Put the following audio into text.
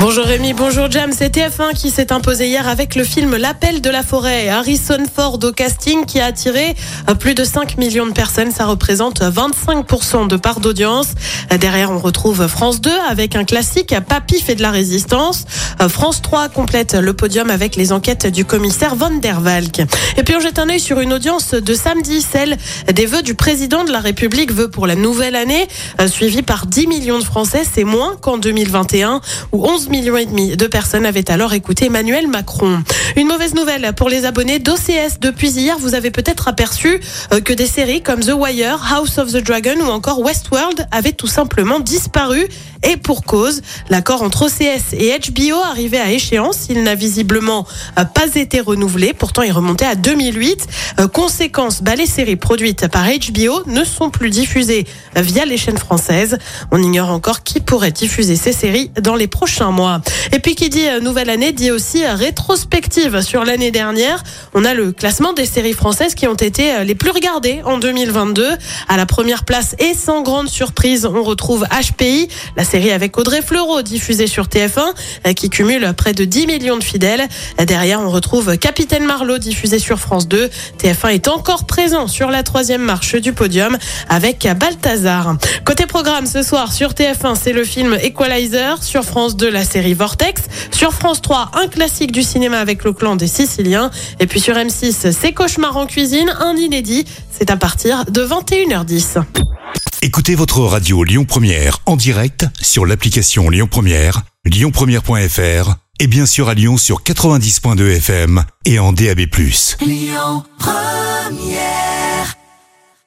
Bonjour Rémi, bonjour Jam, c'est TF1 qui s'est imposé hier avec le film L'appel de la forêt. Harrison Ford au casting qui a attiré euh, plus de 5 millions de personnes, ça représente 25% de part d'audience. Euh, Derrière, on retrouve France 2 avec un classique Papy fait de la résistance. Euh, France 3 complète le podium avec les enquêtes du commissaire Van der Valk. Et puis on jette un œil sur une audience de samedi, celle des vœux du président de la République, vœux pour la nouvelle année, suivi par 10 millions de Français, c'est moins qu'en 2021 où 11 millions et demi de personnes avaient alors écouté Emmanuel Macron. Une mauvaise nouvelle pour les abonnés d'OCS. Depuis hier, vous avez peut-être aperçu euh, que des séries comme The Wire, House of the Dragon ou encore Westworld avaient tout simplement disparu. Et pour cause, l'accord entre OCS et HBO arrivait à échéance. Il n'a visiblement euh, pas été renouvelé. Pourtant, il remontait à 2008. Euh, Conséquence, bah, les séries produites par HBO ne sont plus diffusées via les chaînes françaises. On ignore encore qui pourrait diffuser ces séries dans les prochains mois mois. Et puis qui dit euh, nouvelle année dit aussi euh, rétrospective sur l'année dernière. On a le classement des séries françaises qui ont été euh, les plus regardées en 2022. À la première place et sans grande surprise, on retrouve HPI, la série avec Audrey Fleurot diffusée sur TF1 qui cumule près de 10 millions de fidèles. Derrière, on retrouve Capitaine Marlowe diffusé sur France 2. TF1 est encore présent sur la troisième marche du podium avec Balthazar. Côté programme ce soir sur TF1, c'est le film Equalizer. Sur France 2, la série Vortex. Sur France 3, un classique du cinéma avec le clan des Siciliens. Et puis sur M6, c'est Cauchemar en cuisine, un inédit. C'est à partir de 21h10. Écoutez votre radio Lyon Première en direct sur l'application Lyon Première, lyonpremière.fr et bien sûr à Lyon sur 90.2 FM et en DAB+. Lyon Première